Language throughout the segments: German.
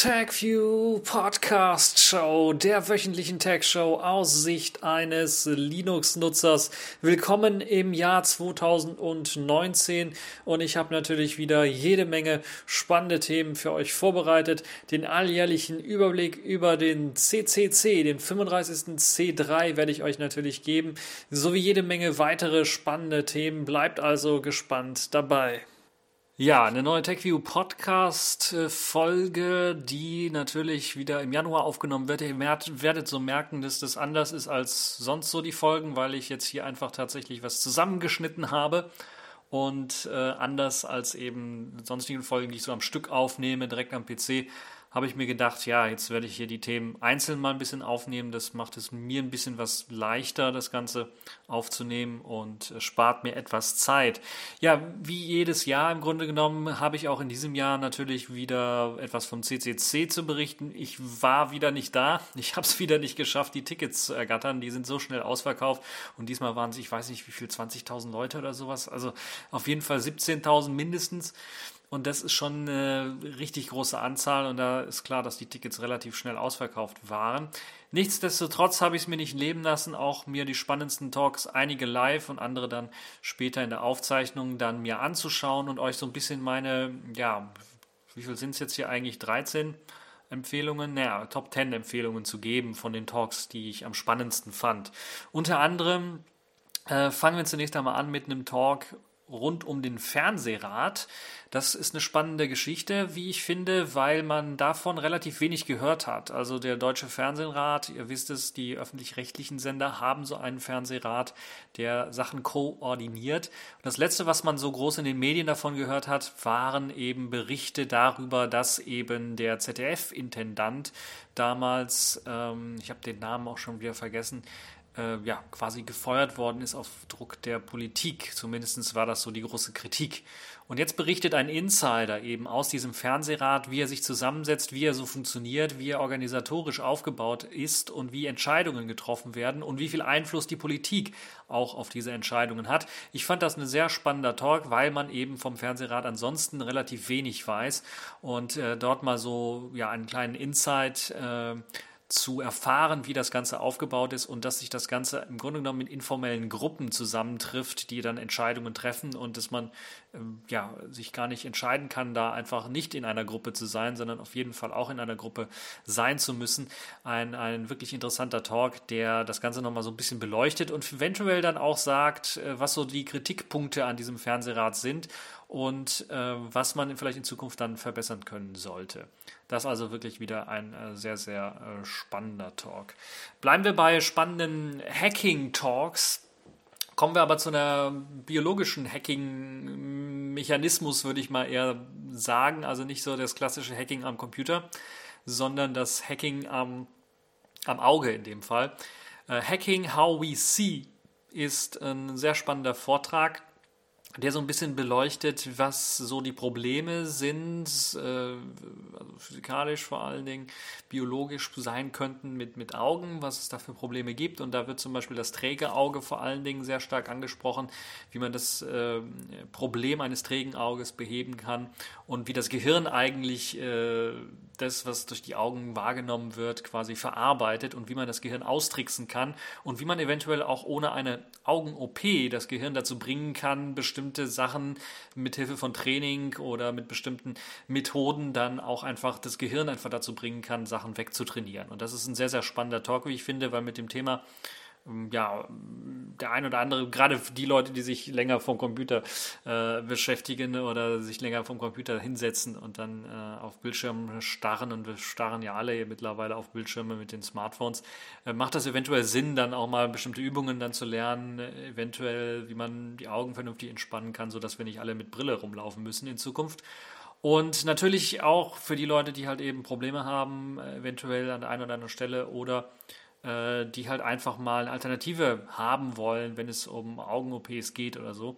TagView Podcast Show, der wöchentlichen Tag Show aus Sicht eines Linux-Nutzers. Willkommen im Jahr 2019 und ich habe natürlich wieder jede Menge spannende Themen für euch vorbereitet. Den alljährlichen Überblick über den CCC, den 35. C3 werde ich euch natürlich geben, sowie jede Menge weitere spannende Themen. Bleibt also gespannt dabei. Ja, eine neue TechView Podcast Folge, die natürlich wieder im Januar aufgenommen wird. Ihr werdet so merken, dass das anders ist als sonst so die Folgen, weil ich jetzt hier einfach tatsächlich was zusammengeschnitten habe und äh, anders als eben sonstigen Folgen, die ich so am Stück aufnehme, direkt am PC, habe ich mir gedacht, ja, jetzt werde ich hier die Themen einzeln mal ein bisschen aufnehmen. Das macht es mir ein bisschen was leichter, das Ganze aufzunehmen und spart mir etwas Zeit. Ja, wie jedes Jahr im Grunde genommen habe ich auch in diesem Jahr natürlich wieder etwas vom CCC zu berichten. Ich war wieder nicht da. Ich habe es wieder nicht geschafft, die Tickets zu ergattern. Die sind so schnell ausverkauft und diesmal waren es, ich weiß nicht wie viel, 20.000 Leute oder sowas. Also auf jeden Fall 17.000 mindestens. Und das ist schon eine richtig große Anzahl und da ist klar, dass die Tickets relativ schnell ausverkauft waren. Nichtsdestotrotz habe ich es mir nicht leben lassen, auch mir die spannendsten Talks, einige live und andere dann später in der Aufzeichnung dann mir anzuschauen und euch so ein bisschen meine, ja, wie viel sind es jetzt hier eigentlich? 13 Empfehlungen, naja, Top 10 Empfehlungen zu geben von den Talks, die ich am spannendsten fand. Unter anderem äh, fangen wir zunächst einmal an mit einem Talk rund um den Fernsehrat. Das ist eine spannende Geschichte, wie ich finde, weil man davon relativ wenig gehört hat. Also der Deutsche Fernsehrat, ihr wisst es, die öffentlich-rechtlichen Sender haben so einen Fernsehrat, der Sachen koordiniert. Und das Letzte, was man so groß in den Medien davon gehört hat, waren eben Berichte darüber, dass eben der ZDF-Intendant damals, ähm, ich habe den Namen auch schon wieder vergessen, äh, ja, quasi gefeuert worden ist auf Druck der Politik. Zumindest war das so die große Kritik. Und jetzt berichtet ein Insider eben aus diesem Fernsehrat, wie er sich zusammensetzt, wie er so funktioniert, wie er organisatorisch aufgebaut ist und wie Entscheidungen getroffen werden und wie viel Einfluss die Politik auch auf diese Entscheidungen hat. Ich fand das ein sehr spannender Talk, weil man eben vom Fernsehrat ansonsten relativ wenig weiß und äh, dort mal so ja einen kleinen Insight äh, zu erfahren, wie das Ganze aufgebaut ist und dass sich das Ganze im Grunde genommen in informellen Gruppen zusammentrifft, die dann Entscheidungen treffen und dass man ähm, ja, sich gar nicht entscheiden kann, da einfach nicht in einer Gruppe zu sein, sondern auf jeden Fall auch in einer Gruppe sein zu müssen. Ein, ein wirklich interessanter Talk, der das Ganze nochmal so ein bisschen beleuchtet und eventuell dann auch sagt, äh, was so die Kritikpunkte an diesem Fernsehrat sind und äh, was man vielleicht in Zukunft dann verbessern können sollte. Das ist also wirklich wieder ein äh, sehr, sehr äh, spannender Talk. Bleiben wir bei spannenden Hacking-Talks. Kommen wir aber zu einer biologischen Hacking-Mechanismus, würde ich mal eher sagen. Also nicht so das klassische Hacking am Computer, sondern das Hacking am, am Auge in dem Fall. Äh, Hacking How We See ist ein sehr spannender Vortrag, der so ein bisschen beleuchtet, was so die Probleme sind, äh, also physikalisch vor allen Dingen, biologisch sein könnten mit, mit Augen, was es da für Probleme gibt. Und da wird zum Beispiel das träge Auge vor allen Dingen sehr stark angesprochen, wie man das äh, Problem eines trägen Auges beheben kann und wie das Gehirn eigentlich äh, das, was durch die Augen wahrgenommen wird, quasi verarbeitet und wie man das Gehirn austricksen kann und wie man eventuell auch ohne eine Augen-OP das Gehirn dazu bringen kann, bestimmte Sachen mit Hilfe von Training oder mit bestimmten Methoden dann auch einfach das Gehirn einfach dazu bringen kann, Sachen wegzutrainieren. Und das ist ein sehr, sehr spannender Talk, wie ich finde, weil mit dem Thema ja, der ein oder andere, gerade die Leute, die sich länger vom Computer äh, beschäftigen oder sich länger vom Computer hinsetzen und dann äh, auf Bildschirmen starren, und wir starren ja alle mittlerweile auf Bildschirme mit den Smartphones, äh, macht das eventuell Sinn, dann auch mal bestimmte Übungen dann zu lernen, eventuell, wie man die Augen vernünftig entspannen kann, sodass wir nicht alle mit Brille rumlaufen müssen in Zukunft. Und natürlich auch für die Leute, die halt eben Probleme haben, äh, eventuell an der einen oder anderen Stelle oder äh, die halt einfach mal eine Alternative haben wollen, wenn es um Augen-OPs geht oder so,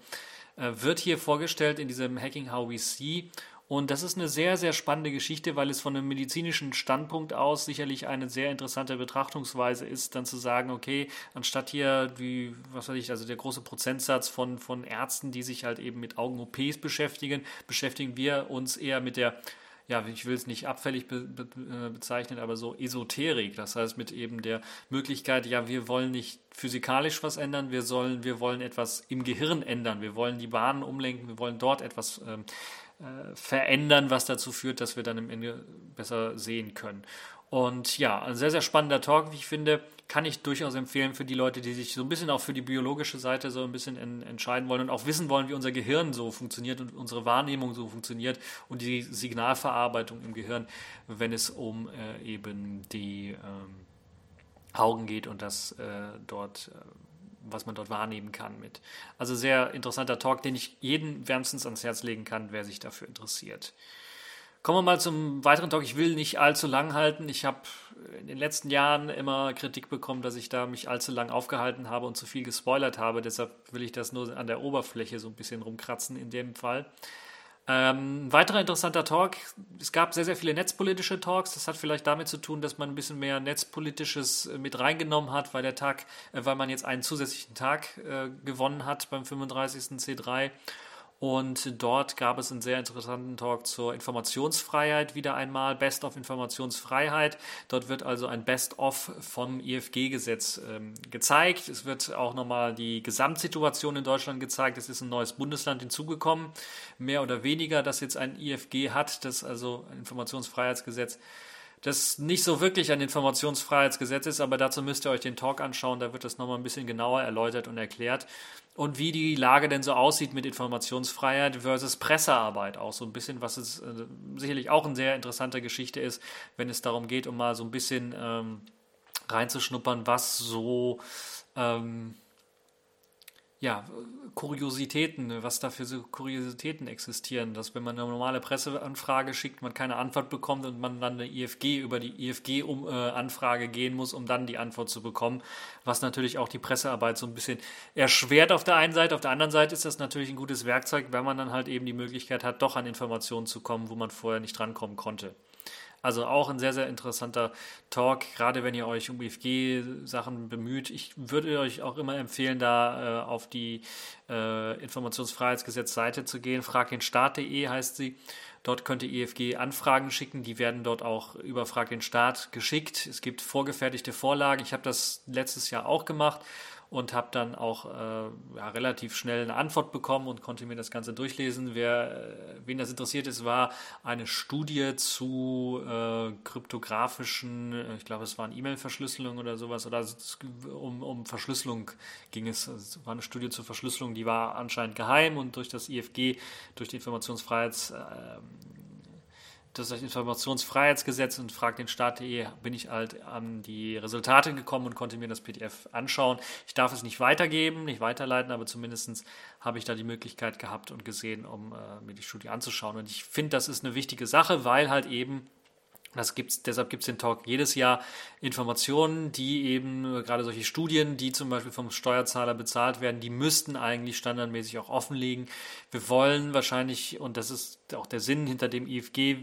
äh, wird hier vorgestellt in diesem Hacking How We See. Und das ist eine sehr, sehr spannende Geschichte, weil es von einem medizinischen Standpunkt aus sicherlich eine sehr interessante Betrachtungsweise ist, dann zu sagen, okay, anstatt hier die, was weiß ich, also der große Prozentsatz von, von Ärzten, die sich halt eben mit Augen-OPs beschäftigen, beschäftigen wir uns eher mit der ja, ich will es nicht abfällig be be äh, bezeichnen, aber so Esoterik. Das heißt, mit eben der Möglichkeit, ja, wir wollen nicht physikalisch was ändern, wir sollen, wir wollen etwas im Gehirn ändern, wir wollen die Bahnen umlenken, wir wollen dort etwas ähm, äh, verändern, was dazu führt, dass wir dann im Ende besser sehen können. Und ja, ein sehr, sehr spannender Talk, wie ich finde, kann ich durchaus empfehlen für die Leute, die sich so ein bisschen auch für die biologische Seite so ein bisschen en entscheiden wollen und auch wissen wollen, wie unser Gehirn so funktioniert und unsere Wahrnehmung so funktioniert und die Signalverarbeitung im Gehirn, wenn es um äh, eben die ähm, Augen geht und das äh, dort äh, was man dort wahrnehmen kann mit. Also sehr interessanter Talk, den ich jeden wärmstens ans Herz legen kann, wer sich dafür interessiert. Kommen wir mal zum weiteren Talk. Ich will nicht allzu lang halten. Ich habe in den letzten Jahren immer Kritik bekommen, dass ich da mich allzu lang aufgehalten habe und zu viel gespoilert habe. Deshalb will ich das nur an der Oberfläche so ein bisschen rumkratzen in dem Fall. Ähm, weiterer interessanter Talk. Es gab sehr, sehr viele netzpolitische Talks. Das hat vielleicht damit zu tun, dass man ein bisschen mehr Netzpolitisches äh, mit reingenommen hat, weil der Tag, äh, weil man jetzt einen zusätzlichen Tag äh, gewonnen hat beim 35. C3. Und dort gab es einen sehr interessanten Talk zur Informationsfreiheit wieder einmal, Best of Informationsfreiheit. Dort wird also ein Best of vom IFG-Gesetz ähm, gezeigt. Es wird auch nochmal die Gesamtsituation in Deutschland gezeigt. Es ist ein neues Bundesland hinzugekommen, mehr oder weniger, das jetzt ein IFG hat, das also ein Informationsfreiheitsgesetz das nicht so wirklich ein Informationsfreiheitsgesetz ist, aber dazu müsst ihr euch den Talk anschauen, da wird das nochmal ein bisschen genauer erläutert und erklärt. Und wie die Lage denn so aussieht mit Informationsfreiheit versus Pressearbeit auch so ein bisschen, was es äh, sicherlich auch eine sehr interessante Geschichte ist, wenn es darum geht, um mal so ein bisschen ähm, reinzuschnuppern, was so ähm, ja, Kuriositäten, was da für so Kuriositäten existieren, dass wenn man eine normale Presseanfrage schickt, man keine Antwort bekommt und man dann eine IFG über die IFG-Anfrage gehen muss, um dann die Antwort zu bekommen, was natürlich auch die Pressearbeit so ein bisschen erschwert auf der einen Seite. Auf der anderen Seite ist das natürlich ein gutes Werkzeug, wenn man dann halt eben die Möglichkeit hat, doch an Informationen zu kommen, wo man vorher nicht drankommen konnte. Also auch ein sehr, sehr interessanter Talk, gerade wenn ihr euch um IFG-Sachen bemüht. Ich würde euch auch immer empfehlen, da äh, auf die äh, Informationsfreiheitsgesetz-Seite zu gehen. Fragdenstaat.de heißt sie. Dort könnt ihr IFG Anfragen schicken. Die werden dort auch über Frag den Staat geschickt. Es gibt vorgefertigte Vorlagen. Ich habe das letztes Jahr auch gemacht und habe dann auch äh, ja, relativ schnell eine Antwort bekommen und konnte mir das Ganze durchlesen. Wer, äh, wen das interessiert ist, war eine Studie zu äh, kryptografischen, äh, ich glaube, es waren E-Mail-Verschlüsselung oder sowas, oder um, um Verschlüsselung ging es. Es war eine Studie zur Verschlüsselung, die war anscheinend geheim und durch das IFG, durch die Informationsfreiheits das Informationsfreiheitsgesetz und frag den Staat.de bin ich halt an die Resultate gekommen und konnte mir das PDF anschauen. Ich darf es nicht weitergeben, nicht weiterleiten, aber zumindest habe ich da die Möglichkeit gehabt und gesehen, um äh, mir die Studie anzuschauen. Und ich finde, das ist eine wichtige Sache, weil halt eben das gibt's, deshalb gibt es den Talk jedes Jahr Informationen, die eben gerade solche Studien, die zum Beispiel vom Steuerzahler bezahlt werden, die müssten eigentlich standardmäßig auch offenlegen. Wir wollen wahrscheinlich, und das ist auch der Sinn hinter dem IFG,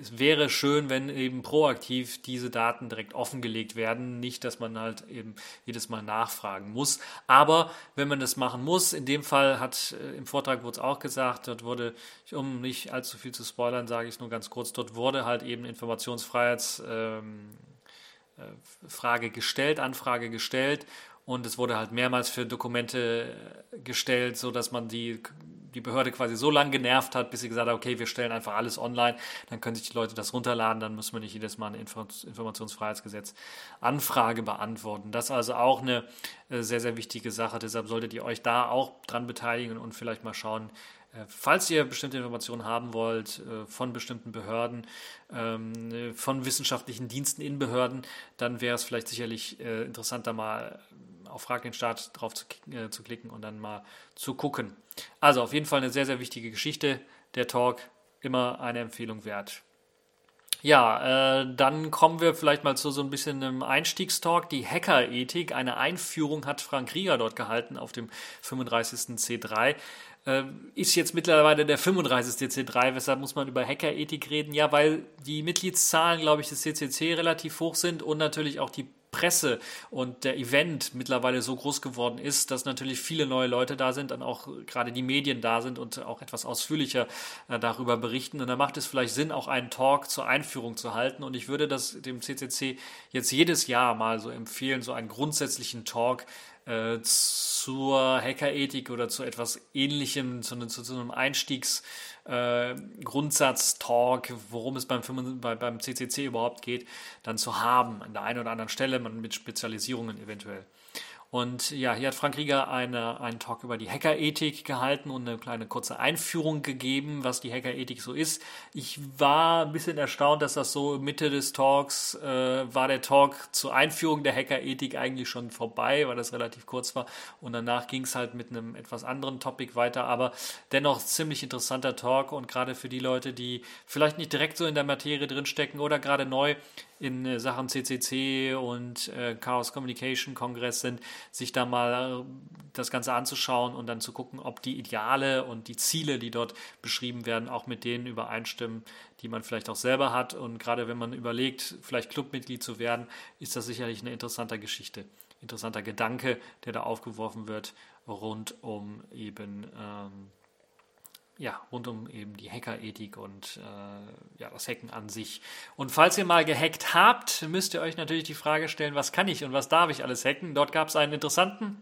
es wäre schön, wenn eben proaktiv diese Daten direkt offengelegt werden. Nicht, dass man halt eben jedes Mal nachfragen muss. Aber wenn man das machen muss, in dem Fall hat äh, im Vortrag wurde es auch gesagt, dort wurde, um nicht allzu viel zu spoilern, sage ich es nur ganz kurz, dort wurde halt eben Informationsfreiheitsfrage ähm, äh, gestellt, Anfrage gestellt und es wurde halt mehrmals für Dokumente äh, gestellt, so dass man die die Behörde quasi so lange genervt hat, bis sie gesagt hat, okay, wir stellen einfach alles online, dann können sich die Leute das runterladen, dann müssen wir nicht jedes Mal eine Informationsfreiheitsgesetz Anfrage beantworten. Das ist also auch eine äh, sehr, sehr wichtige Sache. Deshalb solltet ihr euch da auch dran beteiligen und vielleicht mal schauen, äh, Falls ihr bestimmte Informationen haben wollt äh, von bestimmten Behörden, ähm, von wissenschaftlichen Diensten in Behörden, dann wäre es vielleicht sicherlich interessanter mal auf Frag den Staat drauf zu, äh, zu klicken und dann mal zu gucken. Also auf jeden Fall eine sehr, sehr wichtige Geschichte. Der Talk immer eine Empfehlung wert. Ja, äh, dann kommen wir vielleicht mal zu so ein bisschen einem Einstiegstalk. Die Hackerethik, eine Einführung hat Frank Rieger dort gehalten auf dem 35. C3. Äh, ist jetzt mittlerweile der 35. C3, weshalb muss man über Hackerethik reden? Ja, weil die Mitgliedszahlen, glaube ich, des CCC relativ hoch sind und natürlich auch die Presse und der Event mittlerweile so groß geworden ist, dass natürlich viele neue Leute da sind, dann auch gerade die Medien da sind und auch etwas ausführlicher äh, darüber berichten. Und da macht es vielleicht Sinn, auch einen Talk zur Einführung zu halten. Und ich würde das dem CCC jetzt jedes Jahr mal so empfehlen, so einen grundsätzlichen Talk äh, zur Hackerethik oder zu etwas Ähnlichem, zu, zu, zu einem Einstiegs- äh, Grundsatztalk, worum es beim, beim CCC überhaupt geht, dann zu haben an der einen oder anderen Stelle, mit Spezialisierungen eventuell. Und ja, hier hat Frank Rieger eine, einen Talk über die Hackerethik gehalten und eine kleine kurze Einführung gegeben, was die Hackerethik so ist. Ich war ein bisschen erstaunt, dass das so Mitte des Talks äh, war der Talk zur Einführung der Hackerethik eigentlich schon vorbei, weil das relativ kurz war. Und danach ging es halt mit einem etwas anderen Topic weiter, aber dennoch ziemlich interessanter Talk und gerade für die Leute, die vielleicht nicht direkt so in der Materie drinstecken oder gerade neu in äh, Sachen CCC und äh, Chaos Communication Kongress sind, sich da mal äh, das Ganze anzuschauen und dann zu gucken, ob die Ideale und die Ziele, die dort beschrieben werden, auch mit denen übereinstimmen, die man vielleicht auch selber hat. Und gerade wenn man überlegt, vielleicht Clubmitglied zu werden, ist das sicherlich eine interessante Geschichte, interessanter Gedanke, der da aufgeworfen wird rund um eben ähm, ja, rund um eben die Hackerethik und äh, ja, das Hacken an sich. Und falls ihr mal gehackt habt, müsst ihr euch natürlich die Frage stellen, was kann ich und was darf ich alles hacken? Dort gab es einen interessanten,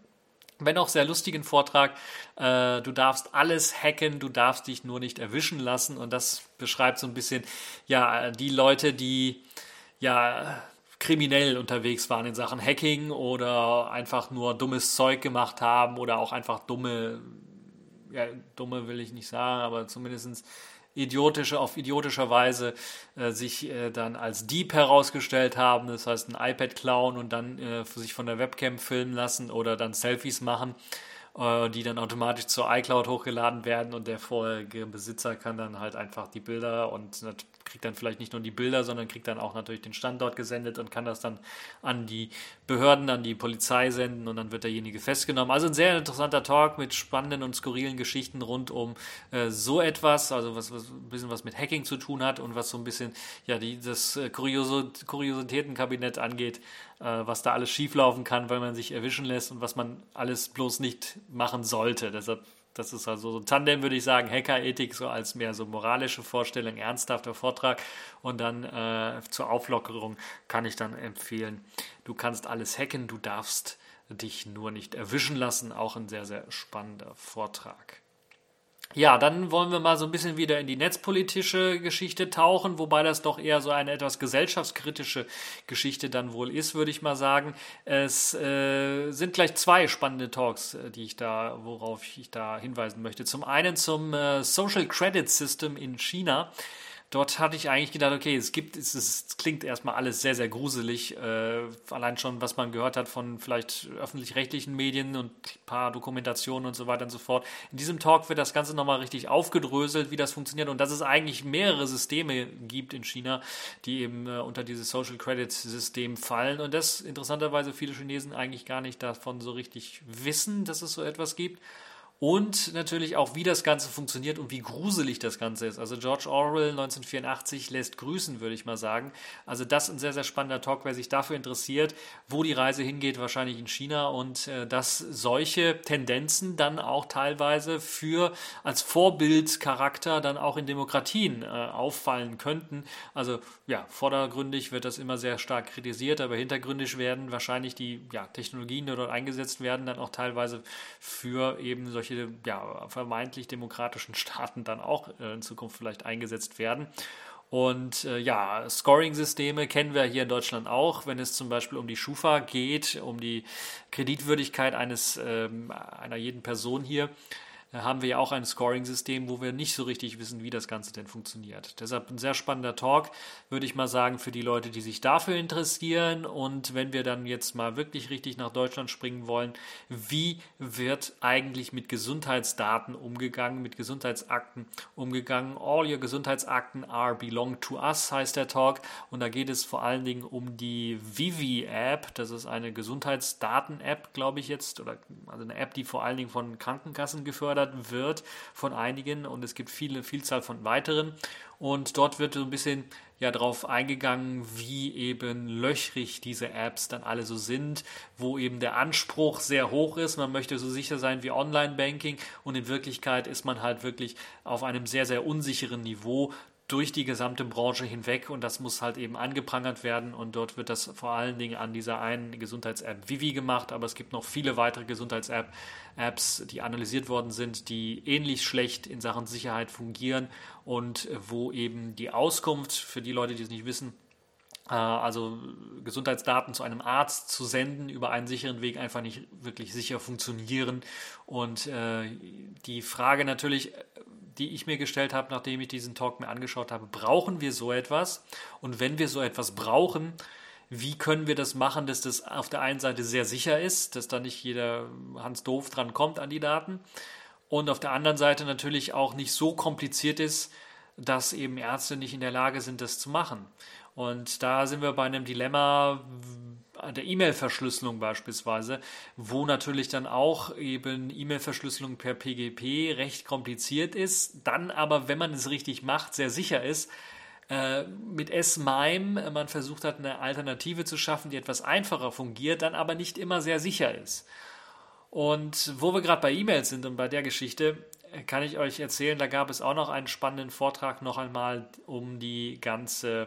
wenn auch sehr lustigen Vortrag. Äh, du darfst alles hacken, du darfst dich nur nicht erwischen lassen. Und das beschreibt so ein bisschen, ja, die Leute, die ja kriminell unterwegs waren in Sachen Hacking oder einfach nur dummes Zeug gemacht haben oder auch einfach dumme ja, dumme will ich nicht sagen, aber zumindest idiotische, auf idiotischer Weise äh, sich äh, dann als Dieb herausgestellt haben, das heißt ein iPad klauen und dann äh, sich von der Webcam filmen lassen oder dann Selfies machen, äh, die dann automatisch zur iCloud hochgeladen werden und der vorherige Besitzer kann dann halt einfach die Bilder und kriegt dann vielleicht nicht nur die Bilder, sondern kriegt dann auch natürlich den Standort gesendet und kann das dann an die Behörden, an die Polizei senden und dann wird derjenige festgenommen. Also ein sehr interessanter Talk mit spannenden und skurrilen Geschichten rund um äh, so etwas, also was, was ein bisschen was mit Hacking zu tun hat und was so ein bisschen ja die, das äh, Kuriositätenkabinett angeht, äh, was da alles schieflaufen kann, weil man sich erwischen lässt und was man alles bloß nicht machen sollte. Deshalb das ist also so ein Tandem, würde ich sagen, Hackerethik so als mehr so moralische Vorstellung, ernsthafter Vortrag. Und dann äh, zur Auflockerung kann ich dann empfehlen, du kannst alles hacken, du darfst dich nur nicht erwischen lassen. Auch ein sehr, sehr spannender Vortrag. Ja, dann wollen wir mal so ein bisschen wieder in die netzpolitische Geschichte tauchen, wobei das doch eher so eine etwas gesellschaftskritische Geschichte dann wohl ist, würde ich mal sagen. Es äh, sind gleich zwei spannende Talks, äh, die ich da, worauf ich da hinweisen möchte. Zum einen zum äh, Social Credit System in China dort hatte ich eigentlich gedacht, okay, es gibt, es, es klingt erstmal alles sehr, sehr gruselig. Äh, allein schon, was man gehört hat von vielleicht öffentlich-rechtlichen Medien und ein paar Dokumentationen und so weiter und so fort. In diesem Talk wird das Ganze nochmal richtig aufgedröselt, wie das funktioniert und dass es eigentlich mehrere Systeme gibt in China, die eben äh, unter dieses Social Credit System fallen und das interessanterweise viele Chinesen eigentlich gar nicht davon so richtig wissen, dass es so etwas gibt und natürlich auch, wie das Ganze funktioniert und wie gruselig das Ganze ist. Also George Orwell 1984 lässt grüßen, würde ich mal sagen. Also das ein sehr, sehr spannender Talk, wer sich dafür interessiert, wo die Reise hingeht, wahrscheinlich in China und äh, dass solche Tendenzen dann auch teilweise für als Vorbildcharakter dann auch in Demokratien äh, auffallen könnten. Also ja, vordergründig wird das immer sehr stark kritisiert, aber hintergründig werden wahrscheinlich die ja, Technologien, die dort eingesetzt werden, dann auch teilweise für eben solche solche ja, vermeintlich demokratischen Staaten dann auch äh, in Zukunft vielleicht eingesetzt werden. Und äh, ja, Scoring-Systeme kennen wir hier in Deutschland auch, wenn es zum Beispiel um die Schufa geht, um die Kreditwürdigkeit eines, ähm, einer jeden Person hier haben wir ja auch ein Scoring-System, wo wir nicht so richtig wissen, wie das Ganze denn funktioniert. Deshalb ein sehr spannender Talk, würde ich mal sagen, für die Leute, die sich dafür interessieren. Und wenn wir dann jetzt mal wirklich richtig nach Deutschland springen wollen, wie wird eigentlich mit Gesundheitsdaten umgegangen, mit Gesundheitsakten umgegangen? All your Gesundheitsakten are belong to us, heißt der Talk. Und da geht es vor allen Dingen um die Vivi-App. Das ist eine Gesundheitsdaten-App, glaube ich jetzt, oder also eine App, die vor allen Dingen von Krankenkassen gefördert gefordert wird von einigen und es gibt viele Vielzahl von weiteren. Und dort wird so ein bisschen ja darauf eingegangen, wie eben löchrig diese Apps dann alle so sind, wo eben der Anspruch sehr hoch ist. Man möchte so sicher sein wie Online-Banking und in Wirklichkeit ist man halt wirklich auf einem sehr, sehr unsicheren Niveau durch die gesamte Branche hinweg und das muss halt eben angeprangert werden und dort wird das vor allen Dingen an dieser einen Gesundheits-App Vivi gemacht, aber es gibt noch viele weitere Gesundheits-Apps, die analysiert worden sind, die ähnlich schlecht in Sachen Sicherheit fungieren und wo eben die Auskunft für die Leute, die es nicht wissen, äh, also Gesundheitsdaten zu einem Arzt zu senden über einen sicheren Weg einfach nicht wirklich sicher funktionieren. Und äh, die Frage natürlich, die ich mir gestellt habe, nachdem ich diesen Talk mir angeschaut habe, brauchen wir so etwas? Und wenn wir so etwas brauchen, wie können wir das machen, dass das auf der einen Seite sehr sicher ist, dass da nicht jeder Hans Doof dran kommt an die Daten und auf der anderen Seite natürlich auch nicht so kompliziert ist, dass eben Ärzte nicht in der Lage sind, das zu machen. Und da sind wir bei einem Dilemma, der E-Mail-Verschlüsselung beispielsweise, wo natürlich dann auch eben E-Mail-Verschlüsselung per PGP recht kompliziert ist, dann aber, wenn man es richtig macht, sehr sicher ist. Äh, mit S-MIME, man versucht hat, eine Alternative zu schaffen, die etwas einfacher fungiert, dann aber nicht immer sehr sicher ist. Und wo wir gerade bei E-Mails sind und bei der Geschichte, kann ich euch erzählen, da gab es auch noch einen spannenden Vortrag noch einmal um die ganze äh,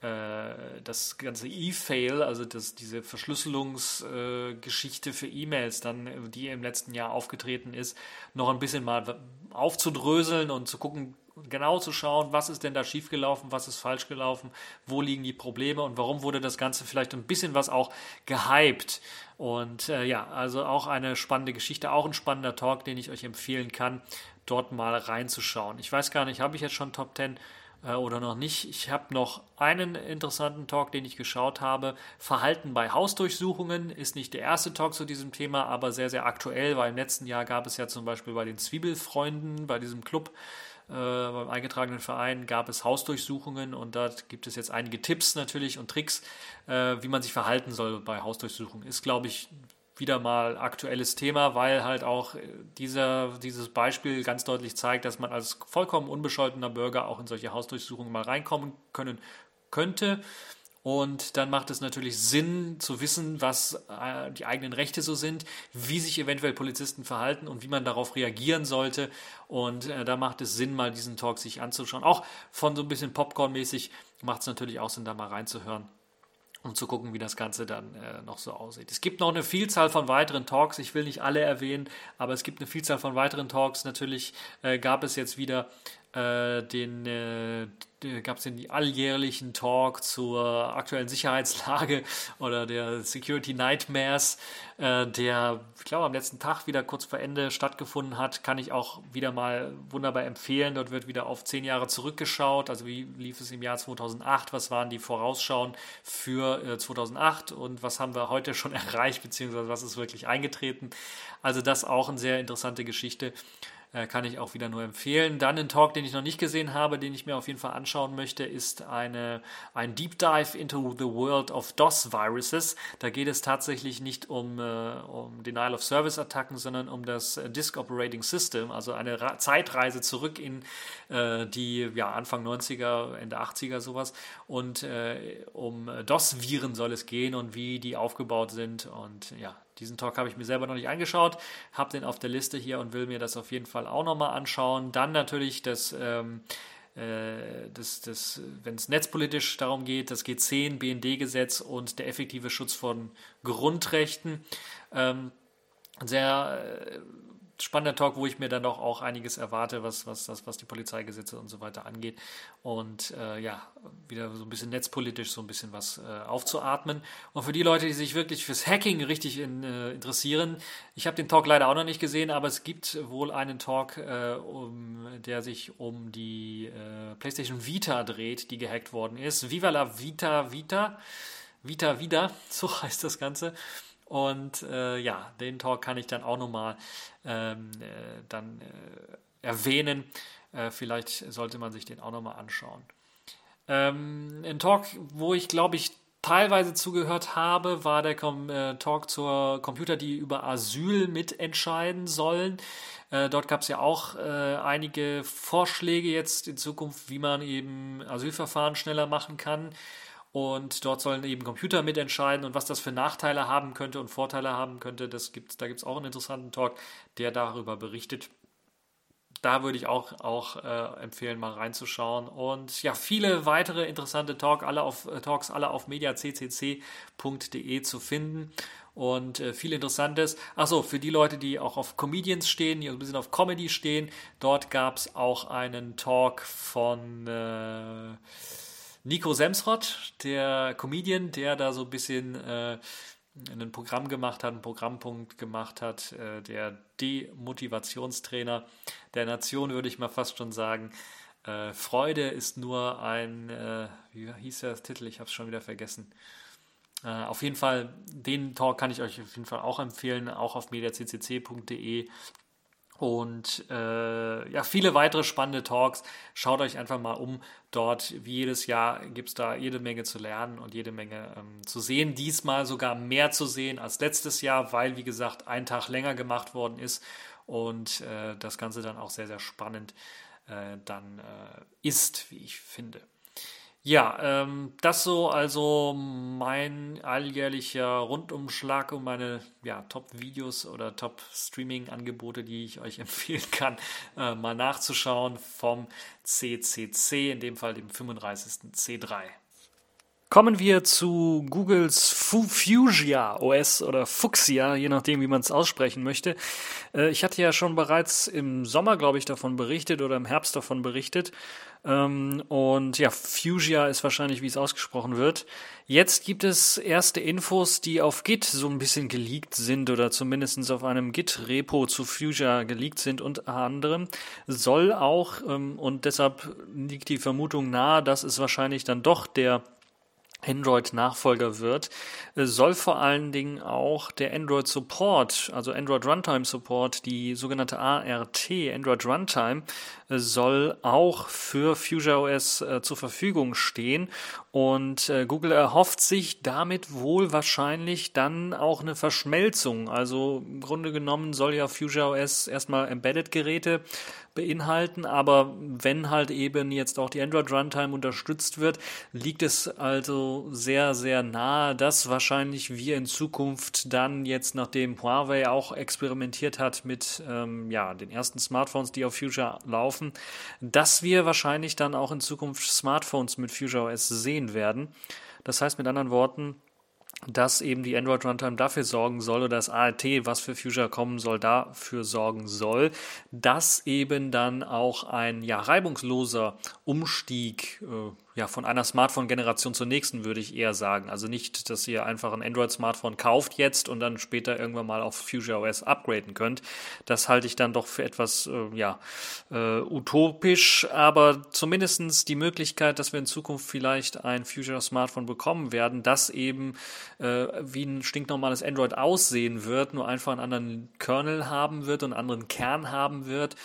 das ganze E-Fail, also das, diese Verschlüsselungsgeschichte äh, für E-Mails, dann, die im letzten Jahr aufgetreten ist, noch ein bisschen mal aufzudröseln und zu gucken, genau zu schauen, was ist denn da schiefgelaufen, was ist falsch gelaufen, wo liegen die Probleme und warum wurde das Ganze vielleicht ein bisschen was auch gehypt. Und äh, ja, also auch eine spannende Geschichte, auch ein spannender Talk, den ich euch empfehlen kann, dort mal reinzuschauen. Ich weiß gar nicht, habe ich jetzt schon Top 10 äh, oder noch nicht. Ich habe noch einen interessanten Talk, den ich geschaut habe. Verhalten bei Hausdurchsuchungen ist nicht der erste Talk zu diesem Thema, aber sehr, sehr aktuell, weil im letzten Jahr gab es ja zum Beispiel bei den Zwiebelfreunden, bei diesem Club, äh, beim eingetragenen Verein gab es Hausdurchsuchungen und da gibt es jetzt einige Tipps natürlich und Tricks, äh, wie man sich verhalten soll bei Hausdurchsuchungen. Ist, glaube ich, wieder mal aktuelles Thema, weil halt auch äh, dieser, dieses Beispiel ganz deutlich zeigt, dass man als vollkommen unbescholtener Bürger auch in solche Hausdurchsuchungen mal reinkommen können könnte. Und dann macht es natürlich Sinn zu wissen, was äh, die eigenen Rechte so sind, wie sich eventuell Polizisten verhalten und wie man darauf reagieren sollte. Und äh, da macht es Sinn, mal diesen Talk sich anzuschauen. Auch von so ein bisschen Popcorn-mäßig macht es natürlich auch Sinn, da mal reinzuhören um zu gucken, wie das Ganze dann äh, noch so aussieht. Es gibt noch eine Vielzahl von weiteren Talks. Ich will nicht alle erwähnen, aber es gibt eine Vielzahl von weiteren Talks. Natürlich äh, gab es jetzt wieder äh, den, äh, gab es den alljährlichen Talk zur aktuellen Sicherheitslage oder der Security Nightmares, äh, der, ich glaube, am letzten Tag wieder kurz vor Ende stattgefunden hat, kann ich auch wieder mal wunderbar empfehlen. Dort wird wieder auf zehn Jahre zurückgeschaut. Also wie lief es im Jahr 2008? Was waren die Vorausschauen für äh, 2008 und was haben wir heute schon erreicht, beziehungsweise was ist wirklich eingetreten? Also das auch eine sehr interessante Geschichte. Äh, kann ich auch wieder nur empfehlen. Dann ein Talk, den ich noch nicht gesehen habe, den ich mir auf jeden Fall anschauen möchte, ist eine, ein Deep Dive into the World of DOS-Viruses. Da geht es tatsächlich nicht um, äh, um Denial of Service-Attacken, sondern um das äh, Disk Operating System, also eine Ra Zeitreise zurück in äh, die ja, Anfang 90er, Ende 80er sowas. Und äh, um DOS-Viren soll es gehen und wie die aufgebaut sind. Und ja, diesen Talk habe ich mir selber noch nicht angeschaut, habe den auf der Liste hier und will mir das auf jeden Fall auch nochmal anschauen. Dann natürlich das, ähm, äh, das, das wenn es netzpolitisch darum geht, das G10, BND-Gesetz und der effektive Schutz von Grundrechten. Ähm, sehr äh, spannender Talk, wo ich mir dann doch auch einiges erwarte, was, was, was, was die Polizeigesetze und so weiter angeht. Und äh, ja, wieder so ein bisschen netzpolitisch so ein bisschen was äh, aufzuatmen. Und für die Leute, die sich wirklich fürs Hacking richtig in, äh, interessieren, ich habe den Talk leider auch noch nicht gesehen, aber es gibt wohl einen Talk, äh, um, der sich um die äh, PlayStation Vita dreht, die gehackt worden ist. Viva la Vita Vita. Vita Vida, so heißt das Ganze. Und äh, ja, den Talk kann ich dann auch nochmal ähm, äh, dann äh, erwähnen. Äh, vielleicht sollte man sich den auch nochmal anschauen. Ähm, ein Talk, wo ich glaube ich teilweise zugehört habe, war der Com äh, Talk zur Computer, die über Asyl mitentscheiden sollen. Äh, dort gab es ja auch einige Vorschläge jetzt in Zukunft, wie man eben Asylverfahren schneller machen kann. Und dort sollen eben Computer mitentscheiden und was das für Nachteile haben könnte und Vorteile haben könnte. Das gibt's, da gibt es auch einen interessanten Talk, der darüber berichtet da würde ich auch, auch äh, empfehlen, mal reinzuschauen. Und ja, viele weitere interessante Talk, alle auf, äh, Talks, alle auf mediaccc.de zu finden. Und äh, viel Interessantes. Achso, für die Leute, die auch auf Comedians stehen, die ein bisschen auf Comedy stehen, dort gab es auch einen Talk von äh, Nico Semsrott, der Comedian, der da so ein bisschen äh, ein Programm gemacht hat, einen Programmpunkt gemacht hat, äh, der Demotivationstrainer der Nation, würde ich mal fast schon sagen. Äh, Freude ist nur ein, äh, wie hieß der Titel? Ich habe es schon wieder vergessen. Äh, auf jeden Fall, den Talk kann ich euch auf jeden Fall auch empfehlen, auch auf mediaccc.de und äh, ja, viele weitere spannende Talks. Schaut euch einfach mal um. Dort, wie jedes Jahr, gibt es da jede Menge zu lernen und jede Menge ähm, zu sehen. Diesmal sogar mehr zu sehen als letztes Jahr, weil, wie gesagt, ein Tag länger gemacht worden ist und äh, das Ganze dann auch sehr, sehr spannend äh, dann äh, ist, wie ich finde. Ja, ähm, das so also mein alljährlicher Rundumschlag um meine ja, Top-Videos oder Top-Streaming-Angebote, die ich euch empfehlen kann, äh, mal nachzuschauen vom CCC, in dem Fall dem 35. C3. Kommen wir zu Googles Fuchsia OS oder Fuchsia, je nachdem, wie man es aussprechen möchte. Äh, ich hatte ja schon bereits im Sommer, glaube ich, davon berichtet oder im Herbst davon berichtet. Ähm, und ja, Fuchsia ist wahrscheinlich, wie es ausgesprochen wird. Jetzt gibt es erste Infos, die auf Git so ein bisschen geleakt sind oder zumindest auf einem Git-Repo zu Fuchsia geleakt sind. Unter anderem soll auch, ähm, und deshalb liegt die Vermutung nahe, dass es wahrscheinlich dann doch der Android-Nachfolger wird, äh, soll vor allen Dingen auch der Android Support, also Android Runtime Support, die sogenannte ART, Android Runtime, soll auch für Fusion OS äh, zur Verfügung stehen. Und äh, Google erhofft sich damit wohl wahrscheinlich dann auch eine Verschmelzung. Also im Grunde genommen soll ja Fusion OS erstmal Embedded-Geräte beinhalten, aber wenn halt eben jetzt auch die Android Runtime unterstützt wird, liegt es also sehr, sehr nahe, dass wahrscheinlich wir in Zukunft dann jetzt, nachdem Huawei auch experimentiert hat mit ähm, ja, den ersten Smartphones, die auf Future laufen, dass wir wahrscheinlich dann auch in Zukunft Smartphones mit Future OS sehen werden. Das heißt mit anderen Worten, dass eben die Android Runtime dafür sorgen soll oder das ART, was für Future kommen soll, dafür sorgen soll, dass eben dann auch ein ja, reibungsloser Umstieg äh, ja, von einer Smartphone-Generation zur nächsten, würde ich eher sagen. Also nicht, dass ihr einfach ein Android-Smartphone kauft jetzt und dann später irgendwann mal auf Fusion OS upgraden könnt. Das halte ich dann doch für etwas, äh, ja, äh, utopisch, aber zumindestens die Möglichkeit, dass wir in Zukunft vielleicht ein Fusion-Smartphone bekommen werden, das eben äh, wie ein stinknormales Android aussehen wird, nur einfach einen anderen Kernel haben wird und einen anderen Kern haben wird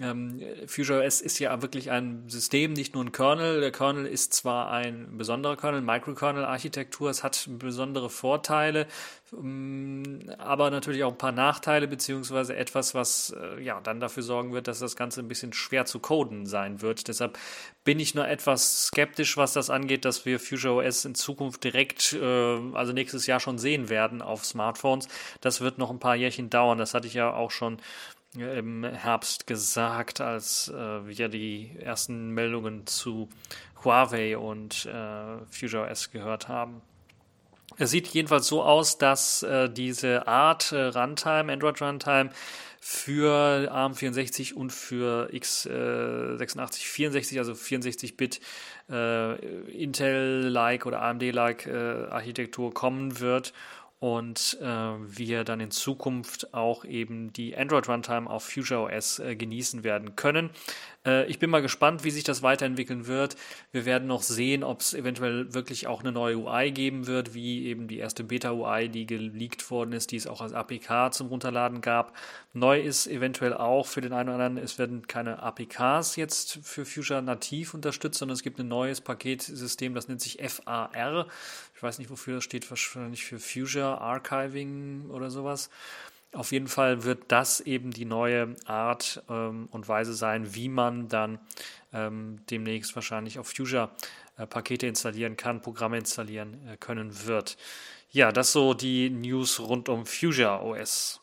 ähm, FutureOS ist ja wirklich ein System, nicht nur ein Kernel. Der Kernel ist zwar ein besonderer Kernel, Microkernel-Architektur, es hat besondere Vorteile, ähm, aber natürlich auch ein paar Nachteile, beziehungsweise etwas, was äh, ja dann dafür sorgen wird, dass das Ganze ein bisschen schwer zu coden sein wird. Deshalb bin ich nur etwas skeptisch, was das angeht, dass wir FutureOS in Zukunft direkt, äh, also nächstes Jahr schon sehen werden auf Smartphones. Das wird noch ein paar Jährchen dauern. Das hatte ich ja auch schon im Herbst gesagt, als äh, wir die ersten Meldungen zu Huawei und äh, FutureOS gehört haben. Es sieht jedenfalls so aus, dass äh, diese Art äh, Runtime, Android Runtime, für ARM64 und für x86 64, also 64-Bit äh, Intel-like oder AMD-like äh, Architektur kommen wird und äh, wir dann in Zukunft auch eben die Android Runtime auf Future OS äh, genießen werden können. Äh, ich bin mal gespannt, wie sich das weiterentwickeln wird. Wir werden noch sehen, ob es eventuell wirklich auch eine neue UI geben wird, wie eben die erste Beta-UI, die geleakt worden ist, die es auch als APK zum Runterladen gab. Neu ist eventuell auch für den einen oder anderen, es werden keine APKs jetzt für Fuchsia nativ unterstützt, sondern es gibt ein neues Paketsystem, das nennt sich FAR. Weiß nicht, wofür das steht, wahrscheinlich für Fuchsia Archiving oder sowas. Auf jeden Fall wird das eben die neue Art ähm, und Weise sein, wie man dann ähm, demnächst wahrscheinlich auf Fuchsia äh, Pakete installieren kann, Programme installieren äh, können wird. Ja, das so die News rund um Fuchsia OS.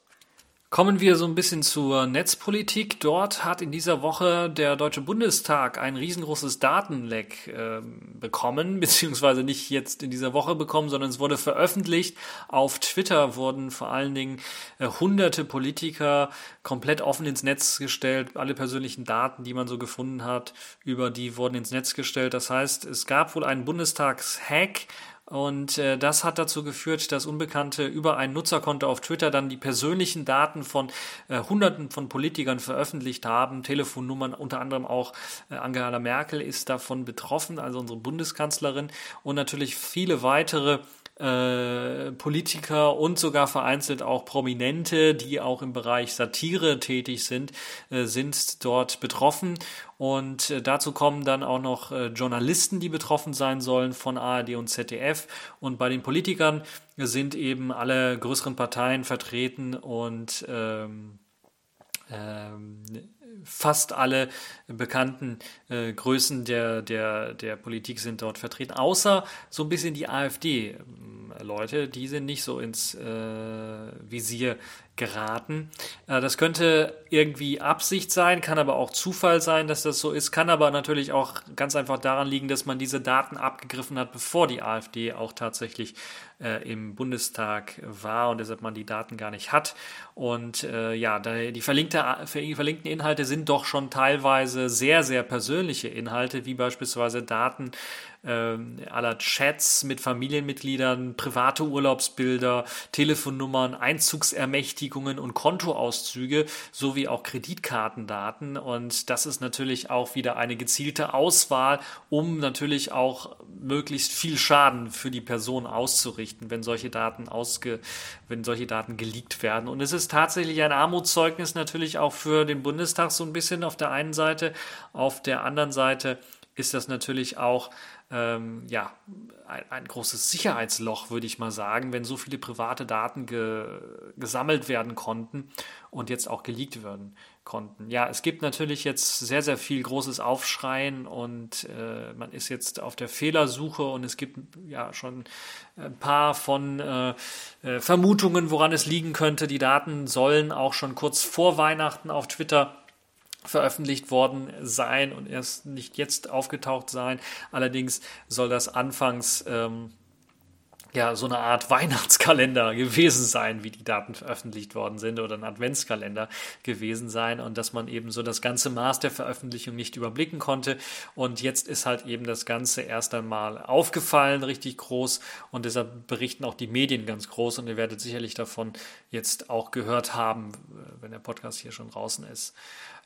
Kommen wir so ein bisschen zur Netzpolitik. Dort hat in dieser Woche der Deutsche Bundestag ein riesengroßes Datenleck äh, bekommen, beziehungsweise nicht jetzt in dieser Woche bekommen, sondern es wurde veröffentlicht. Auf Twitter wurden vor allen Dingen äh, hunderte Politiker komplett offen ins Netz gestellt. Alle persönlichen Daten, die man so gefunden hat, über die wurden ins Netz gestellt. Das heißt, es gab wohl einen Bundestagshack und äh, das hat dazu geführt, dass Unbekannte über ein Nutzerkonto auf Twitter dann die persönlichen Daten von äh, Hunderten von Politikern veröffentlicht haben. Telefonnummern, unter anderem auch äh, Angela Merkel ist davon betroffen, also unsere Bundeskanzlerin. Und natürlich viele weitere äh, Politiker und sogar vereinzelt auch Prominente, die auch im Bereich Satire tätig sind, äh, sind dort betroffen. Und äh, dazu kommen dann auch noch Journalisten, die betroffen sein sollen von ARD und ZDF. Und bei den Politikern sind eben alle größeren Parteien vertreten und ähm, ähm, fast alle bekannten äh, Größen der, der, der Politik sind dort vertreten, außer so ein bisschen die AfD-Leute, die sind nicht so ins äh, Visier geraten. Äh, das könnte irgendwie Absicht sein, kann aber auch Zufall sein, dass das so ist, kann aber natürlich auch ganz einfach daran liegen, dass man diese Daten abgegriffen hat, bevor die AfD auch tatsächlich äh, im Bundestag war und deshalb man die Daten gar nicht hat. Und äh, ja, die verlinkte, verlinkten Inhalte sind doch schon teilweise sehr, sehr persönliche Inhalte, wie beispielsweise Daten äh, aller Chats mit Familienmitgliedern, private Urlaubsbilder, Telefonnummern, Einzugsermächtigungen und Kontoauszüge sowie auch Kreditkartendaten. Und das ist natürlich auch wieder eine gezielte Auswahl, um natürlich auch möglichst viel Schaden für die Person auszurichten, wenn solche Daten ausge, wenn solche Daten geleakt werden. Und es ist tatsächlich ein Armutszeugnis natürlich auch für den Bundestag so ein bisschen auf der einen Seite, auf der anderen Seite ist das natürlich auch ähm, ja, ein, ein, großes Sicherheitsloch, würde ich mal sagen, wenn so viele private Daten ge, gesammelt werden konnten und jetzt auch geleakt werden konnten. Ja, es gibt natürlich jetzt sehr, sehr viel großes Aufschreien und äh, man ist jetzt auf der Fehlersuche und es gibt ja schon ein paar von äh, äh, Vermutungen, woran es liegen könnte. Die Daten sollen auch schon kurz vor Weihnachten auf Twitter veröffentlicht worden sein und erst nicht jetzt aufgetaucht sein. Allerdings soll das anfangs ähm, ja so eine Art Weihnachtskalender gewesen sein, wie die Daten veröffentlicht worden sind oder ein Adventskalender gewesen sein und dass man eben so das ganze Maß der Veröffentlichung nicht überblicken konnte und jetzt ist halt eben das Ganze erst einmal aufgefallen, richtig groß und deshalb berichten auch die Medien ganz groß und ihr werdet sicherlich davon jetzt auch gehört haben, wenn der Podcast hier schon draußen ist.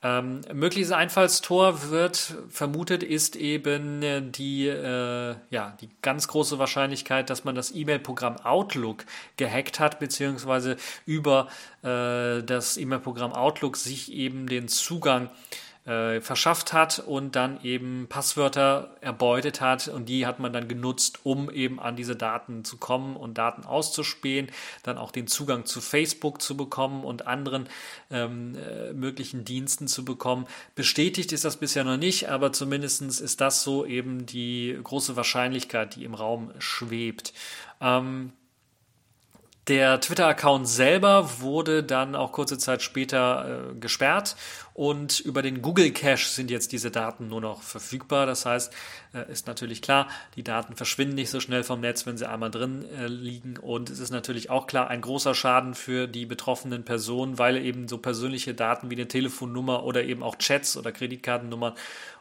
Ähm, mögliches Einfallstor wird vermutet, ist eben äh, die, äh, ja, die ganz große Wahrscheinlichkeit, dass man das E-Mail-Programm Outlook gehackt hat, beziehungsweise über äh, das E-Mail-Programm Outlook sich eben den Zugang äh, äh, verschafft hat und dann eben Passwörter erbeutet hat und die hat man dann genutzt, um eben an diese Daten zu kommen und Daten auszuspähen, dann auch den Zugang zu Facebook zu bekommen und anderen ähm, äh, möglichen Diensten zu bekommen. Bestätigt ist das bisher noch nicht, aber zumindest ist das so eben die große Wahrscheinlichkeit, die im Raum schwebt. Ähm, der Twitter-Account selber wurde dann auch kurze Zeit später äh, gesperrt und über den Google Cache sind jetzt diese Daten nur noch verfügbar. Das heißt, äh, ist natürlich klar, die Daten verschwinden nicht so schnell vom Netz, wenn sie einmal drin äh, liegen. Und es ist natürlich auch klar ein großer Schaden für die betroffenen Personen, weil eben so persönliche Daten wie eine Telefonnummer oder eben auch Chats oder Kreditkartennummern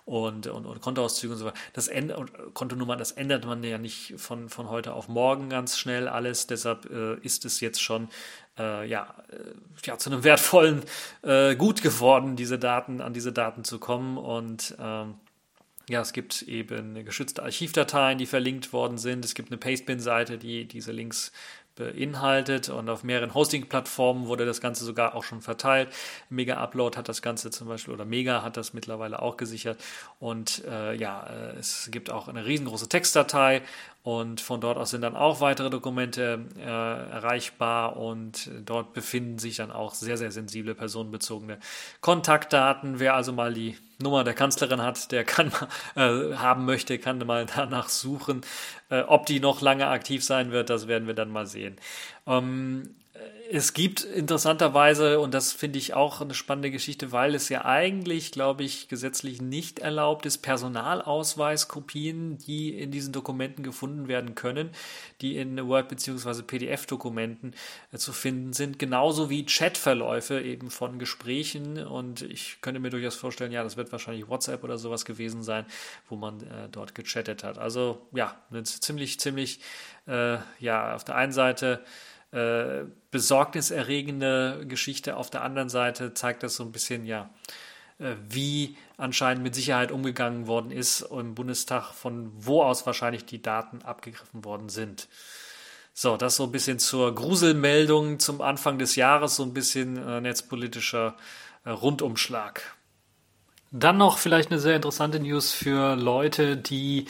und, und, und Kontoauszüge und so weiter. Das ändert, Kontonummern, das ändert man ja nicht von, von heute auf morgen ganz schnell alles. Deshalb äh, ist es jetzt schon äh, ja, äh, ja, zu einem wertvollen äh, Gut geworden, diese Daten, an diese Daten zu kommen. Und ähm, ja, es gibt eben geschützte Archivdateien, die verlinkt worden sind. Es gibt eine Pastebin-Seite, die diese Links beinhaltet und auf mehreren Hosting-Plattformen wurde das Ganze sogar auch schon verteilt. Mega Upload hat das Ganze zum Beispiel oder Mega hat das mittlerweile auch gesichert und äh, ja, äh, es gibt auch eine riesengroße Textdatei und von dort aus sind dann auch weitere Dokumente äh, erreichbar und dort befinden sich dann auch sehr, sehr sensible personenbezogene Kontaktdaten. Wer also mal die Nummer der Kanzlerin hat, der kann äh, haben möchte, kann mal danach suchen. Äh, ob die noch lange aktiv sein wird, das werden wir dann mal sehen. Ähm, es gibt interessanterweise, und das finde ich auch eine spannende Geschichte, weil es ja eigentlich, glaube ich, gesetzlich nicht erlaubt ist, Personalausweiskopien, die in diesen Dokumenten gefunden werden können, die in Word- bzw. PDF-Dokumenten äh, zu finden sind, genauso wie Chatverläufe eben von Gesprächen. Und ich könnte mir durchaus vorstellen, ja, das wird wahrscheinlich WhatsApp oder sowas gewesen sein, wo man äh, dort gechattet hat. Also ja, ziemlich, ziemlich, äh, ja, auf der einen Seite äh, besorgniserregende Geschichte. Auf der anderen Seite zeigt das so ein bisschen, ja, äh, wie anscheinend mit Sicherheit umgegangen worden ist im Bundestag, von wo aus wahrscheinlich die Daten abgegriffen worden sind. So, das so ein bisschen zur Gruselmeldung zum Anfang des Jahres, so ein bisschen äh, netzpolitischer äh, Rundumschlag. Dann noch vielleicht eine sehr interessante News für Leute, die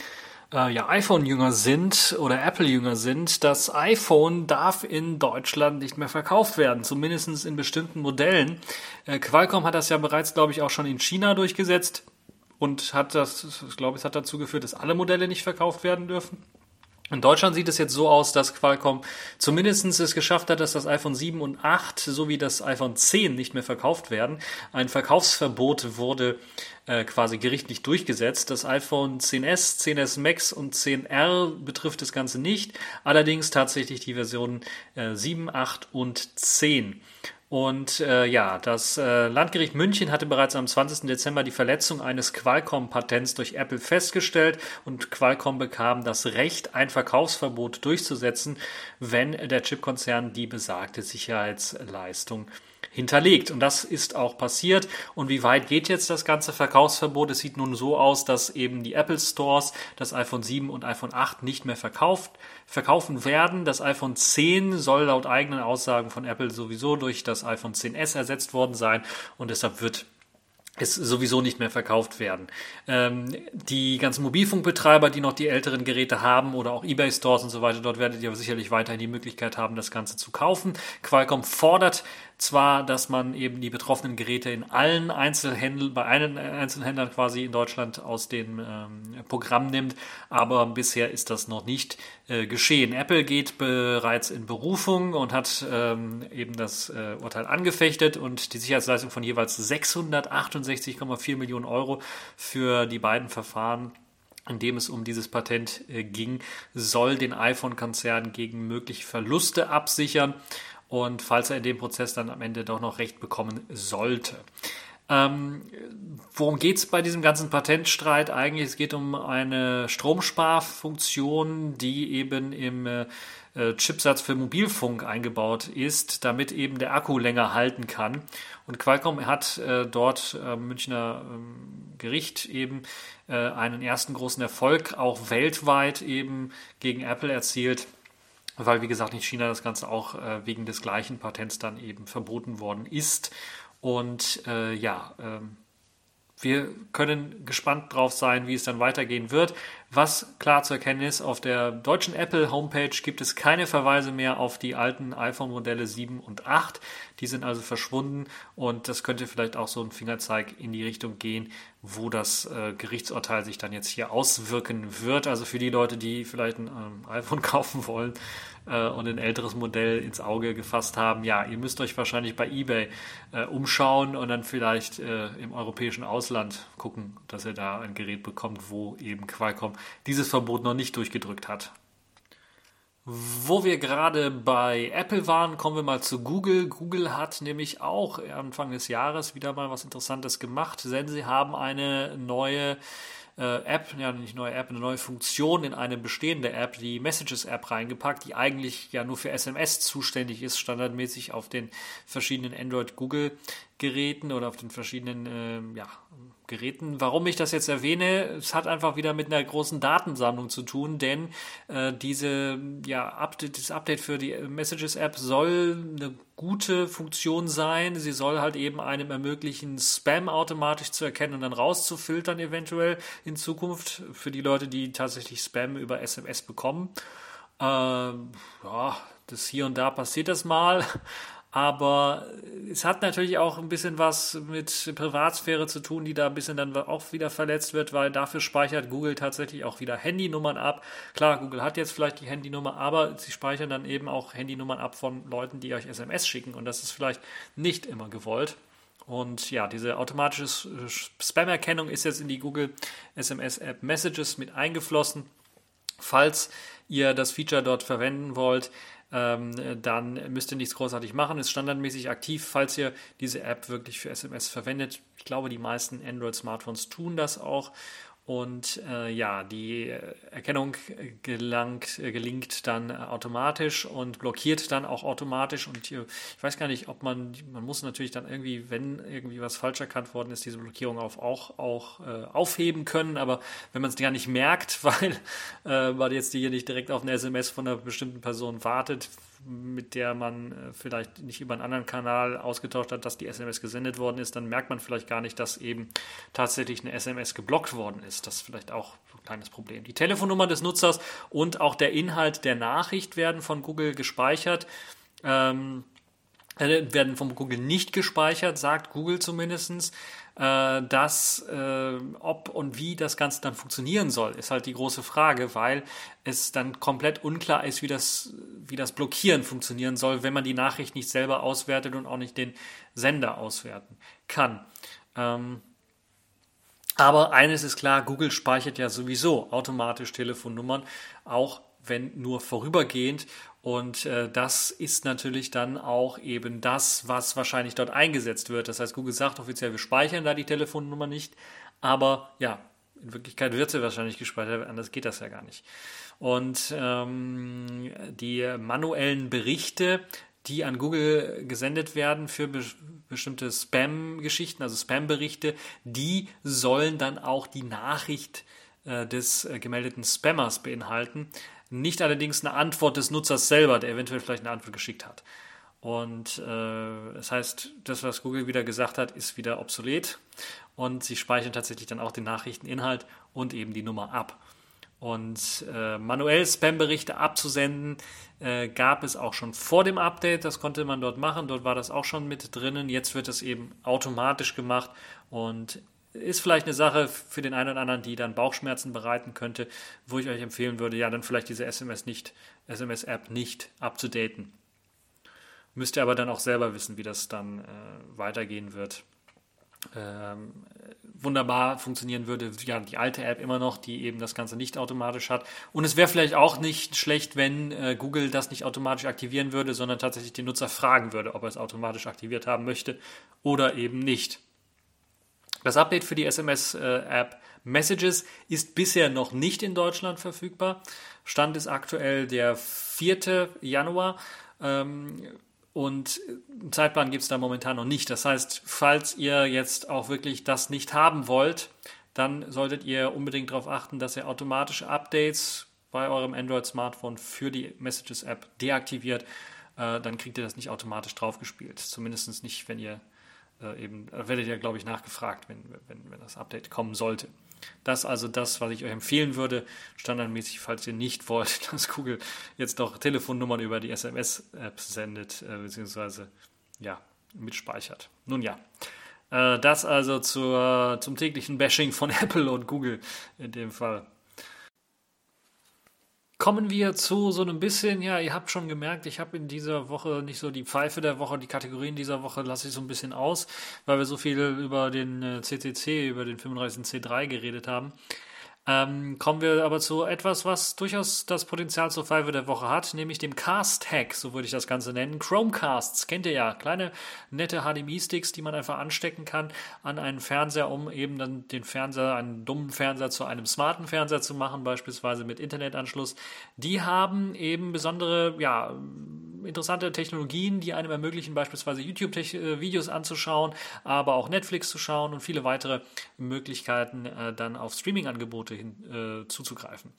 äh, ja, iPhone-Jünger sind oder Apple-Jünger sind, das iPhone darf in Deutschland nicht mehr verkauft werden, zumindest in bestimmten Modellen. Äh, Qualcomm hat das ja bereits, glaube ich, auch schon in China durchgesetzt und hat das, ich glaube, es hat dazu geführt, dass alle Modelle nicht verkauft werden dürfen. In Deutschland sieht es jetzt so aus, dass Qualcomm zumindest es geschafft hat, dass das iPhone 7 und 8 sowie das iPhone 10 nicht mehr verkauft werden. Ein Verkaufsverbot wurde äh, quasi gerichtlich durchgesetzt. Das iPhone 10s, 10s Max und 10R betrifft das Ganze nicht. Allerdings tatsächlich die Versionen äh, 7, 8 und 10. Und äh, ja, das äh, Landgericht München hatte bereits am 20. Dezember die Verletzung eines Qualcomm-Patents durch Apple festgestellt und Qualcomm bekam das Recht, ein Verkaufsverbot durchzusetzen, wenn der Chipkonzern die besagte Sicherheitsleistung hinterlegt. Und das ist auch passiert. Und wie weit geht jetzt das ganze Verkaufsverbot? Es sieht nun so aus, dass eben die Apple Stores das iPhone 7 und iPhone 8 nicht mehr verkauft, verkaufen werden. Das iPhone 10 soll laut eigenen Aussagen von Apple sowieso durch das iPhone 10s ersetzt worden sein. Und deshalb wird es sowieso nicht mehr verkauft werden. Ähm, die ganzen Mobilfunkbetreiber, die noch die älteren Geräte haben oder auch eBay-Stores und so weiter, dort werdet ihr sicherlich weiterhin die Möglichkeit haben, das Ganze zu kaufen. Qualcomm fordert zwar, dass man eben die betroffenen Geräte in allen Einzelhändlern, bei allen Einzelhändlern quasi in Deutschland aus dem ähm, Programm nimmt, aber bisher ist das noch nicht äh, geschehen. Apple geht bereits in Berufung und hat ähm, eben das äh, Urteil angefechtet und die Sicherheitsleistung von jeweils 668,4 Millionen Euro für die beiden Verfahren in dem es um dieses Patent äh, ging, soll den iPhone-Konzern gegen mögliche Verluste absichern und falls er in dem Prozess dann am Ende doch noch Recht bekommen sollte. Ähm, worum geht es bei diesem ganzen Patentstreit eigentlich? Es geht um eine Stromsparfunktion, die eben im äh, Chipsatz für Mobilfunk eingebaut ist, damit eben der Akku länger halten kann. Und Qualcomm hat äh, dort äh, Münchner ähm, Gericht eben äh, einen ersten großen Erfolg auch weltweit eben gegen Apple erzielt weil wie gesagt in China das Ganze auch äh, wegen des gleichen Patents dann eben verboten worden ist. Und äh, ja, ähm, wir können gespannt drauf sein, wie es dann weitergehen wird. Was klar zu erkennen ist, auf der deutschen Apple Homepage gibt es keine Verweise mehr auf die alten iPhone-Modelle 7 und 8. Die sind also verschwunden und das könnte vielleicht auch so ein Fingerzeig in die Richtung gehen, wo das äh, Gerichtsurteil sich dann jetzt hier auswirken wird. Also für die Leute, die vielleicht ein ähm, iPhone kaufen wollen, äh, und ein älteres Modell ins Auge gefasst haben, ja, ihr müsst euch wahrscheinlich bei eBay äh, umschauen und dann vielleicht äh, im europäischen Ausland gucken, dass ihr da ein Gerät bekommt, wo eben Qualcomm dieses Verbot noch nicht durchgedrückt hat. Wo wir gerade bei Apple waren, kommen wir mal zu Google. Google hat nämlich auch Anfang des Jahres wieder mal was Interessantes gemacht, denn sie haben eine neue äh, App, ja nicht neue App, eine neue Funktion in eine bestehende App, die Messages-App reingepackt, die eigentlich ja nur für SMS zuständig ist, standardmäßig auf den verschiedenen Android-Google-Geräten oder auf den verschiedenen äh, ja, Geräten. Warum ich das jetzt erwähne, es hat einfach wieder mit einer großen Datensammlung zu tun, denn äh, diese, ja, Update, das Update für die Messages-App soll eine gute Funktion sein. Sie soll halt eben einem ermöglichen, Spam automatisch zu erkennen und dann rauszufiltern, eventuell in Zukunft für die Leute, die tatsächlich Spam über SMS bekommen. Ähm, ja, das hier und da passiert das mal. Aber es hat natürlich auch ein bisschen was mit Privatsphäre zu tun, die da ein bisschen dann auch wieder verletzt wird, weil dafür speichert Google tatsächlich auch wieder Handynummern ab. Klar, Google hat jetzt vielleicht die Handynummer, aber sie speichern dann eben auch Handynummern ab von Leuten, die euch SMS schicken. Und das ist vielleicht nicht immer gewollt. Und ja, diese automatische Spam-Erkennung ist jetzt in die Google SMS App Messages mit eingeflossen. Falls ihr das Feature dort verwenden wollt, ähm, dann müsst ihr nichts großartig machen. Ist standardmäßig aktiv, falls ihr diese App wirklich für SMS verwendet. Ich glaube, die meisten Android-Smartphones tun das auch. Und äh, ja, die Erkennung gelangt, äh, gelingt dann automatisch und blockiert dann auch automatisch. Und hier, ich weiß gar nicht, ob man, man muss natürlich dann irgendwie, wenn irgendwie was falsch erkannt worden ist, diese Blockierung auf, auch, auch äh, aufheben können. Aber wenn man es gar nicht merkt, weil äh, man jetzt hier nicht direkt auf eine SMS von einer bestimmten Person wartet, mit der man äh, vielleicht nicht über einen anderen Kanal ausgetauscht hat, dass die SMS gesendet worden ist, dann merkt man vielleicht gar nicht, dass eben tatsächlich eine SMS geblockt worden ist. Das ist vielleicht auch ein kleines Problem. Die Telefonnummer des Nutzers und auch der Inhalt der Nachricht werden von Google gespeichert. Ähm, äh, werden von Google nicht gespeichert, sagt Google zumindest. Äh, dass äh, ob und wie das Ganze dann funktionieren soll, ist halt die große Frage, weil es dann komplett unklar ist, wie das, wie das Blockieren funktionieren soll, wenn man die Nachricht nicht selber auswertet und auch nicht den Sender auswerten kann. Ähm, aber eines ist klar, Google speichert ja sowieso automatisch Telefonnummern, auch wenn nur vorübergehend. Und äh, das ist natürlich dann auch eben das, was wahrscheinlich dort eingesetzt wird. Das heißt, Google sagt offiziell, wir speichern da die Telefonnummer nicht, aber ja, in Wirklichkeit wird sie wahrscheinlich gespeichert, anders geht das ja gar nicht. Und ähm, die manuellen Berichte, die an Google gesendet werden für be bestimmte Spam-Geschichten, also Spam-Berichte, die sollen dann auch die Nachricht äh, des äh, gemeldeten Spammers beinhalten nicht allerdings eine Antwort des Nutzers selber, der eventuell vielleicht eine Antwort geschickt hat. Und äh, das heißt, das, was Google wieder gesagt hat, ist wieder obsolet und sie speichern tatsächlich dann auch den Nachrichteninhalt und eben die Nummer ab. Und äh, manuell Spam-Berichte abzusenden äh, gab es auch schon vor dem Update. Das konnte man dort machen. Dort war das auch schon mit drinnen. Jetzt wird es eben automatisch gemacht und ist vielleicht eine Sache für den einen oder anderen, die dann Bauchschmerzen bereiten könnte, wo ich euch empfehlen würde, ja, dann vielleicht diese SMS nicht, SMS-App nicht abzudaten. Müsst ihr aber dann auch selber wissen, wie das dann äh, weitergehen wird. Ähm, wunderbar funktionieren würde, ja, die alte App immer noch, die eben das Ganze nicht automatisch hat. Und es wäre vielleicht auch nicht schlecht, wenn äh, Google das nicht automatisch aktivieren würde, sondern tatsächlich den Nutzer fragen würde, ob er es automatisch aktiviert haben möchte oder eben nicht. Das Update für die SMS-App Messages ist bisher noch nicht in Deutschland verfügbar. Stand ist aktuell der 4. Januar. Ähm, und einen Zeitplan gibt es da momentan noch nicht. Das heißt, falls ihr jetzt auch wirklich das nicht haben wollt, dann solltet ihr unbedingt darauf achten, dass ihr automatische Updates bei eurem Android-Smartphone für die Messages-App deaktiviert. Äh, dann kriegt ihr das nicht automatisch draufgespielt. Zumindest nicht, wenn ihr äh, eben, da werdet ihr, glaube ich, nachgefragt, wenn, wenn, wenn das Update kommen sollte. Das ist also das, was ich euch empfehlen würde, standardmäßig, falls ihr nicht wollt, dass Google jetzt noch Telefonnummern über die SMS-App sendet, äh, beziehungsweise ja, mitspeichert. Nun ja, äh, das also zur, zum täglichen Bashing von Apple und Google in dem Fall. Kommen wir zu so einem bisschen, ja, ihr habt schon gemerkt, ich habe in dieser Woche nicht so die Pfeife der Woche, die Kategorien dieser Woche lasse ich so ein bisschen aus, weil wir so viel über den CCC, äh, über den 35C3 geredet haben. Ähm, kommen wir aber zu etwas, was durchaus das Potenzial zur Five der Woche hat, nämlich dem Cast-Hack, so würde ich das Ganze nennen. Chromecasts, kennt ihr ja, kleine nette HDMI-Sticks, die man einfach anstecken kann an einen Fernseher, um eben dann den Fernseher, einen dummen Fernseher zu einem smarten Fernseher zu machen, beispielsweise mit Internetanschluss. Die haben eben besondere, ja, interessante Technologien, die einem ermöglichen, beispielsweise YouTube-Videos anzuschauen, aber auch Netflix zu schauen und viele weitere Möglichkeiten, äh, dann auf Streaming-Angebote hin, äh, zuzugreifen.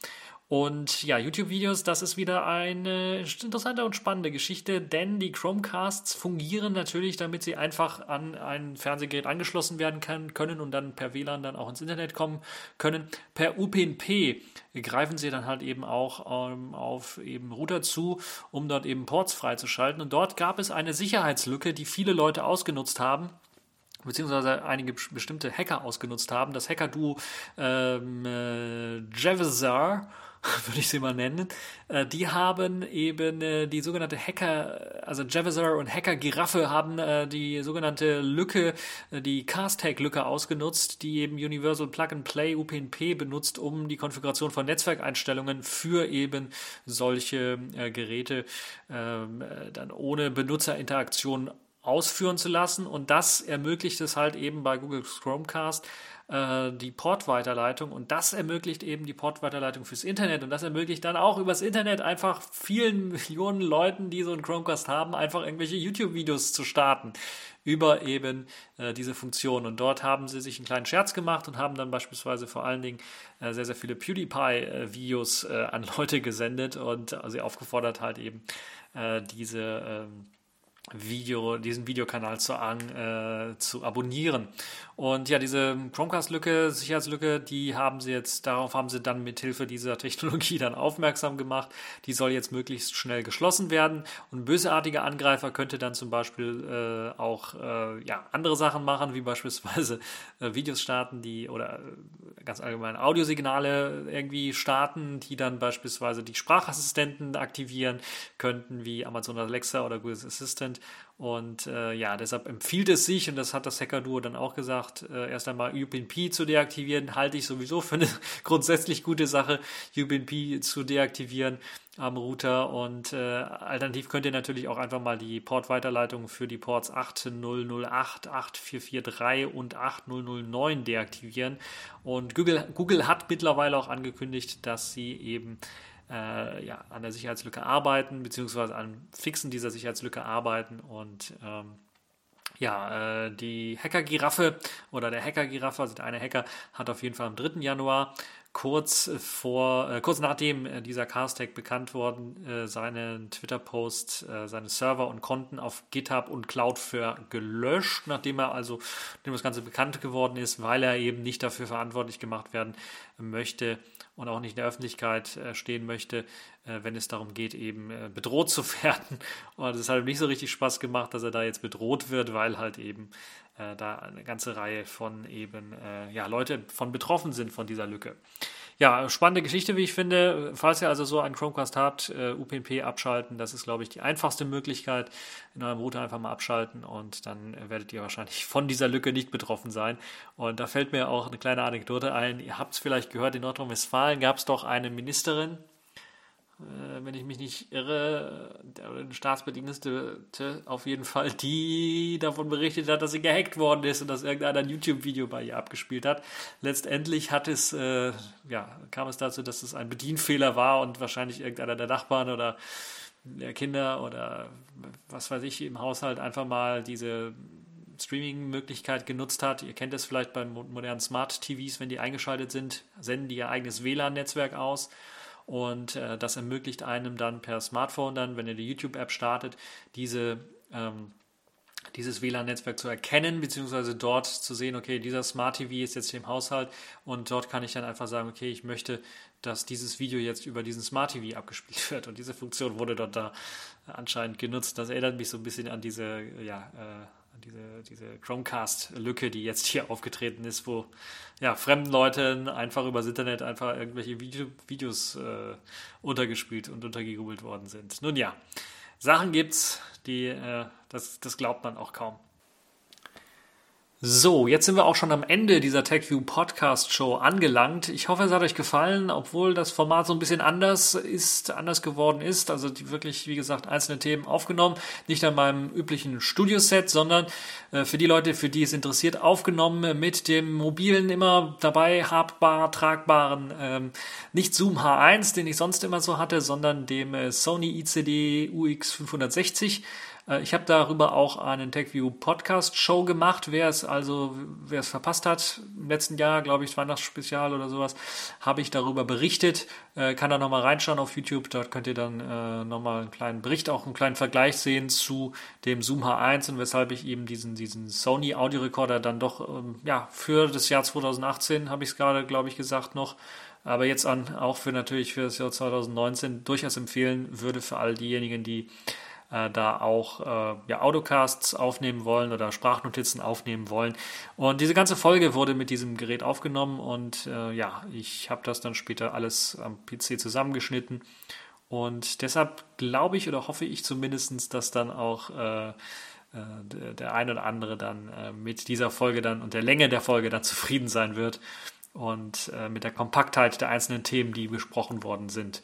Und ja, YouTube-Videos, das ist wieder eine interessante und spannende Geschichte, denn die Chromecasts fungieren natürlich, damit sie einfach an ein Fernsehgerät angeschlossen werden kann, können und dann per WLAN dann auch ins Internet kommen können. Per UPnP greifen sie dann halt eben auch ähm, auf eben Router zu, um dort eben Ports freizuschalten. Und dort gab es eine Sicherheitslücke, die viele Leute ausgenutzt haben beziehungsweise einige bestimmte Hacker ausgenutzt haben. Das Hacker-Duo ähm, äh, Javazar würde ich sie mal nennen, äh, die haben eben äh, die sogenannte Hacker, also Javazar und Hacker Giraffe haben äh, die sogenannte Lücke, die Cast-Hack-Lücke ausgenutzt, die eben Universal Plug-and-Play UPnP benutzt, um die Konfiguration von Netzwerkeinstellungen für eben solche Geräte ähm, dann ohne Benutzerinteraktion ausführen zu lassen. Und das ermöglicht es halt eben bei Google Chromecast, äh, die Portweiterleitung und das ermöglicht eben die Portweiterleitung fürs Internet und das ermöglicht dann auch übers Internet einfach vielen Millionen Leuten, die so einen Chromecast haben, einfach irgendwelche YouTube-Videos zu starten über eben äh, diese Funktion. Und dort haben sie sich einen kleinen Scherz gemacht und haben dann beispielsweise vor allen Dingen äh, sehr, sehr viele PewDiePie-Videos äh, an Leute gesendet und sie aufgefordert halt eben äh, diese ähm, Video, diesen Videokanal zu, an, äh, zu abonnieren. Und ja, diese Chromecast-Lücke, Sicherheitslücke, die haben sie jetzt, darauf haben sie dann mit Hilfe dieser Technologie dann aufmerksam gemacht. Die soll jetzt möglichst schnell geschlossen werden. Und ein bösartiger Angreifer könnte dann zum Beispiel äh, auch äh, ja, andere Sachen machen, wie beispielsweise äh, Videos starten, die oder äh, ganz allgemein Audiosignale irgendwie starten, die dann beispielsweise die Sprachassistenten aktivieren könnten, wie Amazon Alexa oder Google Assistant. Und äh, ja, deshalb empfiehlt es sich, und das hat das Hacker-Duo dann auch gesagt, äh, erst einmal UPnP zu deaktivieren, halte ich sowieso für eine grundsätzlich gute Sache, UPnP zu deaktivieren am Router. Und äh, alternativ könnt ihr natürlich auch einfach mal die Portweiterleitung für die Ports 8008, 8443 und 8009 deaktivieren. Und Google, Google hat mittlerweile auch angekündigt, dass sie eben äh, ja, an der Sicherheitslücke arbeiten, beziehungsweise an Fixen dieser Sicherheitslücke arbeiten und ähm, ja, äh, die Hacker-Giraffe oder der Hacker-Giraffe, also der eine Hacker, hat auf jeden Fall am 3. Januar kurz vor, äh, kurz nachdem äh, dieser Cast-Hack bekannt worden, äh, seinen Twitter-Post, äh, seine Server und Konten auf GitHub und Cloudflare gelöscht, nachdem er also, nachdem das Ganze bekannt geworden ist, weil er eben nicht dafür verantwortlich gemacht werden möchte und auch nicht in der Öffentlichkeit äh, stehen möchte, äh, wenn es darum geht, eben bedroht zu werden. Und es hat ihm nicht so richtig Spaß gemacht, dass er da jetzt bedroht wird, weil halt eben äh, da eine ganze Reihe von eben äh, ja, Leute von betroffen sind von dieser Lücke. Ja, spannende Geschichte, wie ich finde. Falls ihr also so einen Chromecast habt, äh, UPnP abschalten, das ist, glaube ich, die einfachste Möglichkeit. In eurem Router einfach mal abschalten und dann werdet ihr wahrscheinlich von dieser Lücke nicht betroffen sein. Und da fällt mir auch eine kleine Anekdote ein. Ihr habt es vielleicht gehört, in Nordrhein-Westfalen gab es doch eine Ministerin, wenn ich mich nicht irre, der Staatsbedienstete auf jeden Fall, die davon berichtet hat, dass sie gehackt worden ist und dass irgendeiner ein YouTube-Video bei ihr abgespielt hat. Letztendlich hat es, äh, ja, kam es dazu, dass es ein Bedienfehler war und wahrscheinlich irgendeiner der Nachbarn oder der Kinder oder was weiß ich im Haushalt einfach mal diese Streaming-Möglichkeit genutzt hat. Ihr kennt es vielleicht bei modernen Smart-TVs, wenn die eingeschaltet sind, senden die ihr eigenes WLAN-Netzwerk aus und äh, das ermöglicht einem dann per Smartphone dann, wenn ihr die YouTube-App startet, diese ähm, dieses WLAN-Netzwerk zu erkennen, beziehungsweise dort zu sehen, okay, dieser Smart TV ist jetzt im Haushalt und dort kann ich dann einfach sagen, okay, ich möchte, dass dieses Video jetzt über diesen Smart TV abgespielt wird und diese Funktion wurde dort da anscheinend genutzt. Das erinnert mich so ein bisschen an diese, ja, äh, diese, diese Chromecast-Lücke, die jetzt hier aufgetreten ist, wo ja, fremden Leuten einfach übers Internet einfach irgendwelche Video, Videos äh, untergespielt und untergejubelt worden sind. Nun ja, Sachen gibt's, die, äh, das, das glaubt man auch kaum. So, jetzt sind wir auch schon am Ende dieser TechView Podcast Show angelangt. Ich hoffe, es hat euch gefallen, obwohl das Format so ein bisschen anders ist, anders geworden ist. Also die wirklich, wie gesagt, einzelne Themen aufgenommen. Nicht an meinem üblichen Studioset, sondern äh, für die Leute, für die es interessiert, aufgenommen mit dem mobilen, immer dabei habbar, tragbaren, ähm, nicht Zoom H1, den ich sonst immer so hatte, sondern dem äh, Sony ICD UX 560 äh, ich habe darüber auch einen TechView Podcast Show gemacht. Wer es also, wer es verpasst hat, im letzten Jahr, glaube ich, Weihnachtsspezial oder sowas, habe ich darüber berichtet. Äh, kann da nochmal reinschauen auf YouTube. Dort könnt ihr dann äh, nochmal einen kleinen Bericht, auch einen kleinen Vergleich sehen zu dem Zoom H1 und weshalb ich eben diesen, diesen Sony Audio Recorder dann doch, ähm, ja, für das Jahr 2018 habe ich es gerade, glaube ich, gesagt noch, aber jetzt an, auch für natürlich für das Jahr 2019 durchaus empfehlen würde für all diejenigen, die äh, da auch äh, ja, Autocasts aufnehmen wollen oder Sprachnotizen aufnehmen wollen. Und diese ganze Folge wurde mit diesem Gerät aufgenommen und äh, ja, ich habe das dann später alles am PC zusammengeschnitten. Und deshalb glaube ich oder hoffe ich zumindest, dass dann auch äh, äh der ein oder andere dann äh, mit dieser Folge dann und der Länge der Folge dann zufrieden sein wird und äh, mit der Kompaktheit der einzelnen Themen, die besprochen worden sind.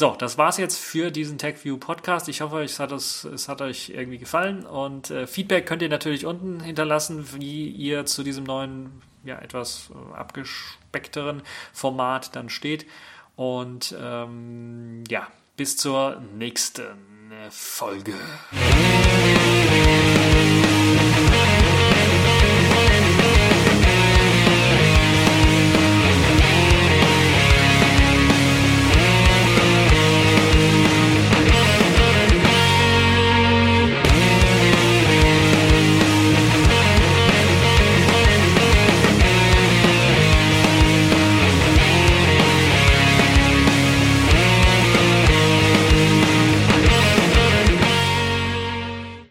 So, das war's jetzt für diesen TechView Podcast. Ich hoffe, es hat, es, es hat euch irgendwie gefallen und äh, Feedback könnt ihr natürlich unten hinterlassen, wie ihr zu diesem neuen, ja, etwas äh, abgespeckteren Format dann steht. Und ähm, ja, bis zur nächsten Folge.